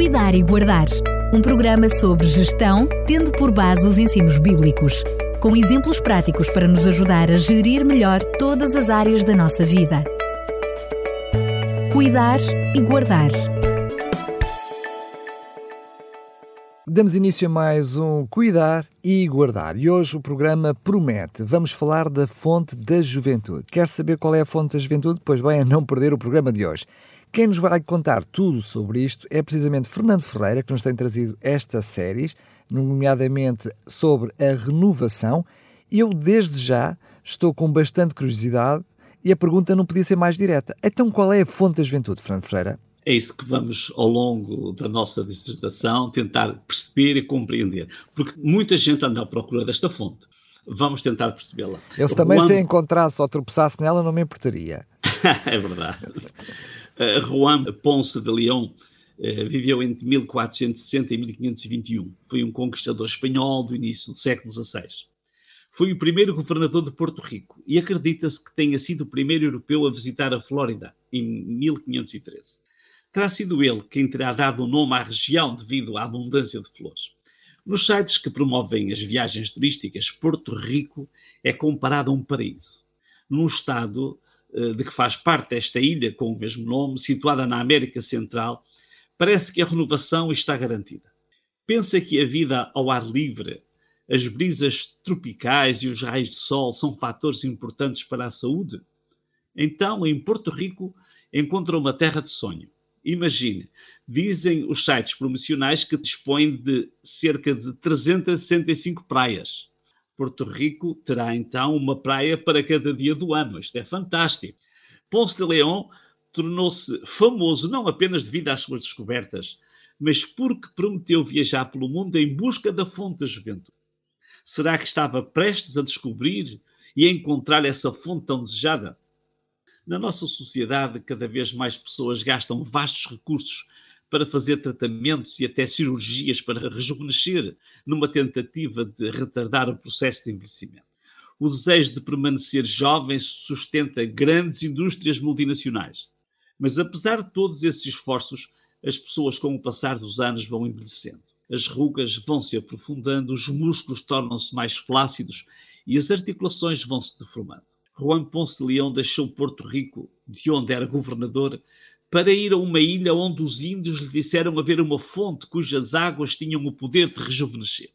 Cuidar e Guardar. Um programa sobre gestão, tendo por base os ensinos bíblicos, com exemplos práticos para nos ajudar a gerir melhor todas as áreas da nossa vida. Cuidar e Guardar. Damos início a mais um Cuidar e Guardar. E hoje o programa promete. Vamos falar da fonte da juventude. Quer saber qual é a fonte da juventude? Pois bem, é não perder o programa de hoje. Quem nos vai contar tudo sobre isto é precisamente Fernando Ferreira, que nos tem trazido estas séries, nomeadamente sobre a renovação. Eu, desde já, estou com bastante curiosidade e a pergunta não podia ser mais direta. Então, qual é a fonte da juventude, Fernando Ferreira? É isso que vamos, ao longo da nossa dissertação, tentar perceber e compreender. Porque muita gente anda à procura desta fonte. Vamos tentar percebê-la. Eu, se também Juan... se encontrasse ou tropeçasse nela, não me importaria. é verdade. Uh, Juan Ponce de León uh, viveu entre 1460 e 1521. Foi um conquistador espanhol do início do século XVI. Foi o primeiro governador de Porto Rico e acredita-se que tenha sido o primeiro europeu a visitar a Flórida em 1513. Terá sido ele quem terá dado o nome à região devido à abundância de flores. Nos sites que promovem as viagens turísticas, Porto Rico é comparado a um paraíso. Num estado eh, de que faz parte esta ilha com o mesmo nome, situada na América Central, parece que a renovação está garantida. Pensa que a vida ao ar livre, as brisas tropicais e os raios de sol são fatores importantes para a saúde? Então, em Porto Rico, encontra uma terra de sonho Imagine, dizem os sites promocionais que dispõem de cerca de 365 praias. Porto Rico terá então uma praia para cada dia do ano. Isto é fantástico. Ponce de León tornou-se famoso não apenas devido às suas descobertas, mas porque prometeu viajar pelo mundo em busca da fonte da juventude. Será que estava prestes a descobrir e a encontrar essa fonte tão desejada? Na nossa sociedade, cada vez mais pessoas gastam vastos recursos para fazer tratamentos e até cirurgias para rejuvenescer, numa tentativa de retardar o processo de envelhecimento. O desejo de permanecer jovem sustenta grandes indústrias multinacionais. Mas apesar de todos esses esforços, as pessoas, com o passar dos anos, vão envelhecendo. As rugas vão se aprofundando, os músculos tornam-se mais flácidos e as articulações vão se deformando. Juan Ponce de Leão deixou Porto Rico, de onde era governador, para ir a uma ilha onde os índios lhe disseram haver uma fonte cujas águas tinham o poder de rejuvenescer.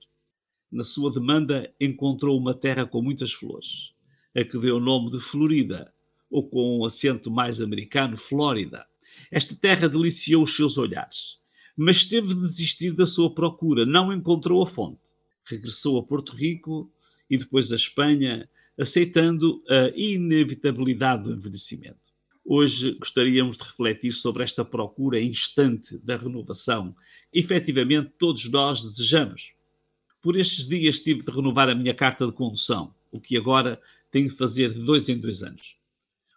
Na sua demanda, encontrou uma terra com muitas flores, a que deu o nome de Florida, ou com um acento mais americano, Flórida. Esta terra deliciou os seus olhares, mas teve de desistir da sua procura, não encontrou a fonte. Regressou a Porto Rico e depois a Espanha, aceitando a inevitabilidade do envelhecimento. Hoje gostaríamos de refletir sobre esta procura instante da renovação. Efetivamente, todos nós desejamos. Por estes dias tive de renovar a minha carta de condução, o que agora tenho de fazer de dois em dois anos.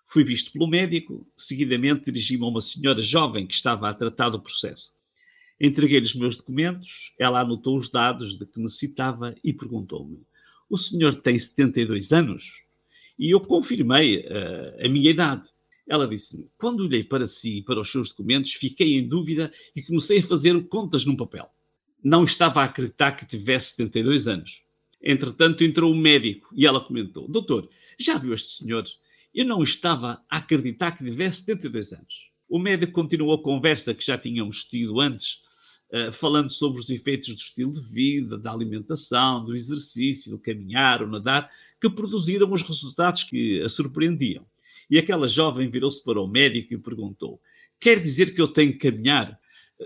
Fui visto pelo médico, seguidamente dirigi-me a uma senhora jovem que estava a tratar do processo. Entreguei-lhe os meus documentos, ela anotou os dados de que necessitava e perguntou-me: o senhor tem 72 anos? E eu confirmei uh, a minha idade. Ela disse-me: Quando olhei para si e para os seus documentos, fiquei em dúvida e comecei a fazer contas num papel. Não estava a acreditar que tivesse 72 anos. Entretanto, entrou um médico e ela comentou: Doutor, já viu este senhor? Eu não estava a acreditar que tivesse 72 anos. O médico continuou a conversa que já tínhamos tido antes eh, falando sobre os efeitos do estilo de vida, da alimentação, do exercício, do caminhar, o nadar, que produziram os resultados que a surpreendiam. E aquela jovem virou-se para o médico e perguntou: Quer dizer que eu tenho que caminhar?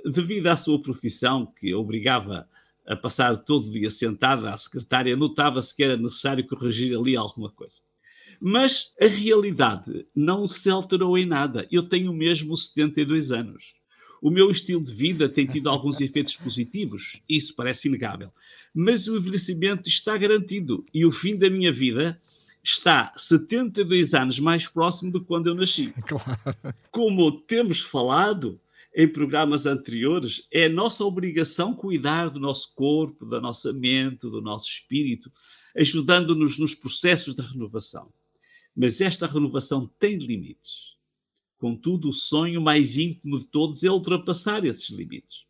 Devido à sua profissão, que obrigava a passar todo o dia sentada à secretária, notava-se que era necessário corrigir ali alguma coisa. Mas a realidade não se alterou em nada. Eu tenho mesmo 72 anos. O meu estilo de vida tem tido alguns efeitos positivos, isso parece inegável. Mas o envelhecimento está garantido e o fim da minha vida está 72 anos mais próximo de quando eu nasci. Claro. Como temos falado em programas anteriores, é nossa obrigação cuidar do nosso corpo, da nossa mente, do nosso espírito, ajudando-nos nos processos de renovação. Mas esta renovação tem limites. Contudo, o sonho mais íntimo de todos é ultrapassar esses limites.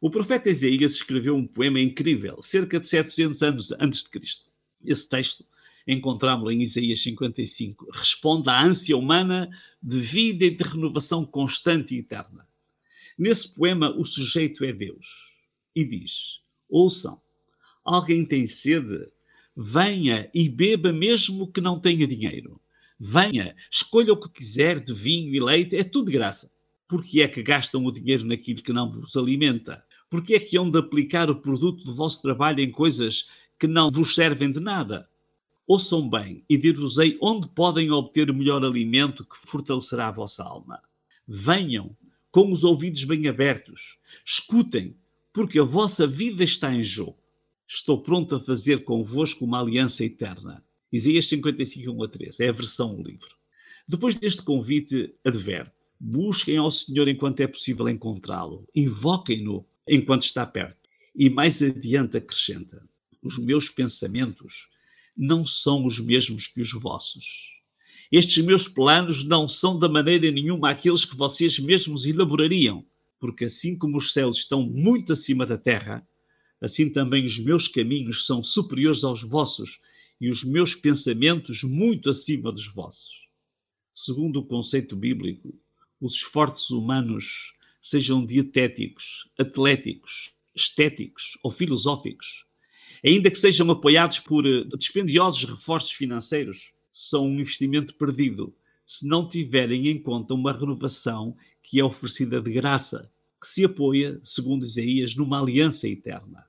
O profeta Isaías escreveu um poema incrível, cerca de 700 anos antes de Cristo. Esse texto, encontramos-lo em Isaías 55, responde à ânsia humana de vida e de renovação constante e eterna. Nesse poema, o sujeito é Deus e diz: Ouçam, alguém tem sede? Venha e beba, mesmo que não tenha dinheiro. Venha, escolha o que quiser de vinho e leite, é tudo de graça. Porque é que gastam o dinheiro naquilo que não vos alimenta? Porque é que hão de aplicar o produto do vosso trabalho em coisas que não vos servem de nada? Ouçam bem e dir-vos-ei onde podem obter o melhor alimento que fortalecerá a vossa alma. Venham com os ouvidos bem abertos, escutem, porque a vossa vida está em jogo. Estou pronto a fazer convosco uma aliança eterna. Isaías 55, 1 a 3. É a versão do livro. Depois deste convite, adverte: busquem ao Senhor enquanto é possível encontrá-lo, invoquem-no enquanto está perto. E mais adiante acrescenta: os meus pensamentos não são os mesmos que os vossos. Estes meus planos não são da maneira nenhuma aqueles que vocês mesmos elaborariam, porque assim como os céus estão muito acima da terra, assim também os meus caminhos são superiores aos vossos e os meus pensamentos muito acima dos vossos. Segundo o conceito bíblico, os esforços humanos, sejam dietéticos, atléticos, estéticos ou filosóficos, ainda que sejam apoiados por eh, dispendiosos reforços financeiros, são um investimento perdido se não tiverem em conta uma renovação que é oferecida de graça, que se apoia, segundo Isaías, numa aliança eterna.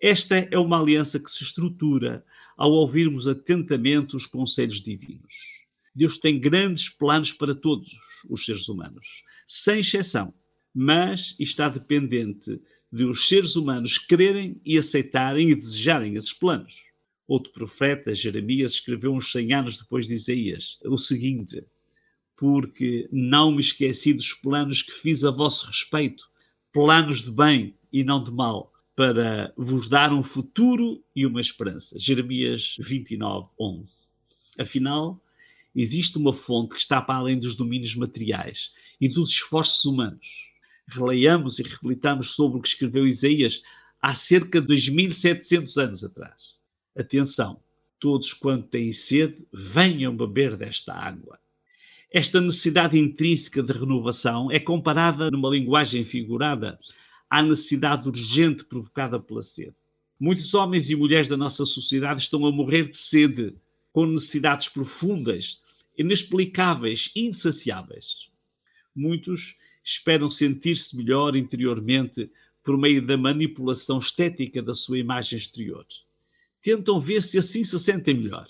Esta é uma aliança que se estrutura ao ouvirmos atentamente os conselhos divinos. Deus tem grandes planos para todos os seres humanos, sem exceção, mas está dependente de os seres humanos quererem e aceitarem e desejarem esses planos. Outro profeta, Jeremias, escreveu uns 100 anos depois de Isaías o seguinte: Porque não me esqueci dos planos que fiz a vosso respeito, planos de bem e não de mal, para vos dar um futuro e uma esperança. Jeremias 29, 11. Afinal, existe uma fonte que está para além dos domínios materiais e dos esforços humanos. Releiamos e reflitamos sobre o que escreveu Isaías há cerca de 2.700 anos atrás. Atenção, todos quanto têm sede, venham beber desta água. Esta necessidade intrínseca de renovação é comparada, numa linguagem figurada, à necessidade urgente provocada pela sede. Muitos homens e mulheres da nossa sociedade estão a morrer de sede, com necessidades profundas, inexplicáveis, insaciáveis. Muitos esperam sentir-se melhor interiormente por meio da manipulação estética da sua imagem exterior. Tentam ver se assim se sentem melhor.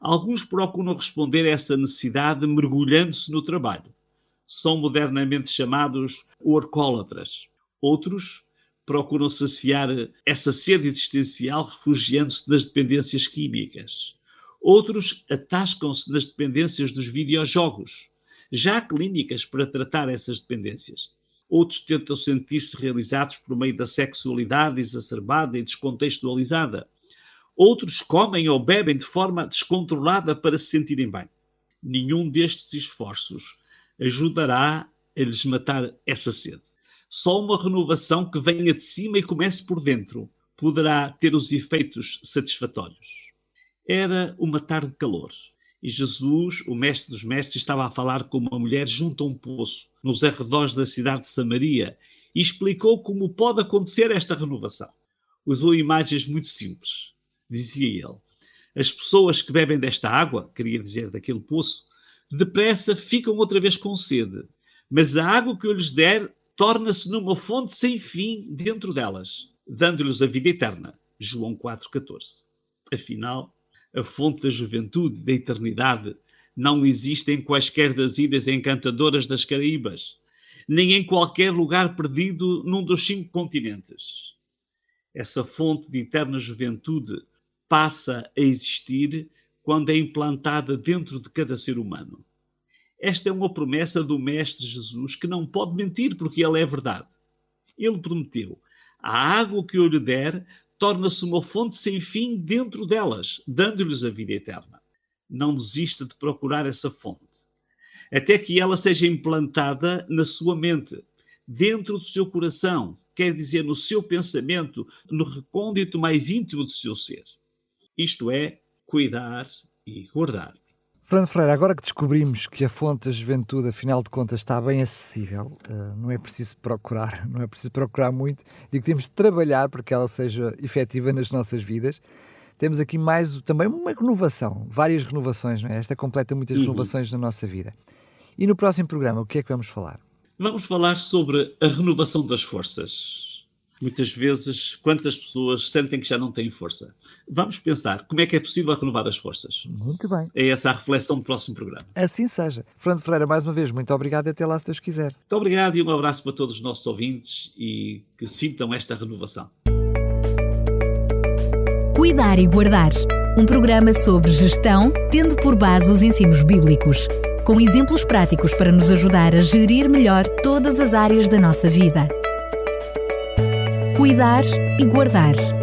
Alguns procuram responder a essa necessidade mergulhando-se no trabalho. São modernamente chamados workólatras. Outros procuram saciar essa sede existencial refugiando-se nas dependências químicas. Outros atascam-se nas dependências dos videojogos. Já há clínicas para tratar essas dependências. Outros tentam sentir-se realizados por meio da sexualidade exacerbada e descontextualizada. Outros comem ou bebem de forma descontrolada para se sentirem bem. Nenhum destes esforços ajudará a lhes matar essa sede. Só uma renovação que venha de cima e comece por dentro poderá ter os efeitos satisfatórios. Era uma tarde de calor e Jesus, o mestre dos mestres, estava a falar com uma mulher junto a um poço, nos arredores da cidade de Samaria, e explicou como pode acontecer esta renovação. Usou imagens muito simples. Dizia ele: As pessoas que bebem desta água, queria dizer daquele poço, depressa ficam outra vez com sede, mas a água que eu lhes der torna-se numa fonte sem fim dentro delas, dando-lhes a vida eterna. João 4,14. Afinal, a fonte da juventude, da eternidade, não existe em quaisquer das ilhas encantadoras das Caraíbas, nem em qualquer lugar perdido num dos cinco continentes. Essa fonte de eterna juventude passa a existir quando é implantada dentro de cada ser humano. Esta é uma promessa do Mestre Jesus que não pode mentir, porque ela é verdade. Ele prometeu: a água que eu lhe der torna-se uma fonte sem fim dentro delas, dando-lhes a vida eterna. Não desista de procurar essa fonte, até que ela seja implantada na sua mente, dentro do seu coração, quer dizer no seu pensamento, no recôndito mais íntimo do seu ser. Isto é, cuidar e guardar. Fernando Freire, agora que descobrimos que a fonte da juventude, afinal de contas, está bem acessível, uh, não é preciso procurar, não é preciso procurar muito, e que temos de trabalhar para que ela seja efetiva nas nossas vidas. Temos aqui mais também uma renovação, várias renovações, não é? Esta completa muitas uhum. renovações na nossa vida. E no próximo programa, o que é que vamos falar? Vamos falar sobre a renovação das forças muitas vezes, quantas pessoas sentem que já não têm força. Vamos pensar como é que é possível renovar as forças. Muito bem. É essa a reflexão do próximo programa. Assim seja. Fernando Ferreira, mais uma vez, muito obrigado e até lá se Deus quiser. Muito obrigado e um abraço para todos os nossos ouvintes e que sintam esta renovação. Cuidar e Guardar um programa sobre gestão, tendo por base os ensinos bíblicos, com exemplos práticos para nos ajudar a gerir melhor todas as áreas da nossa vida cuidar e guardar.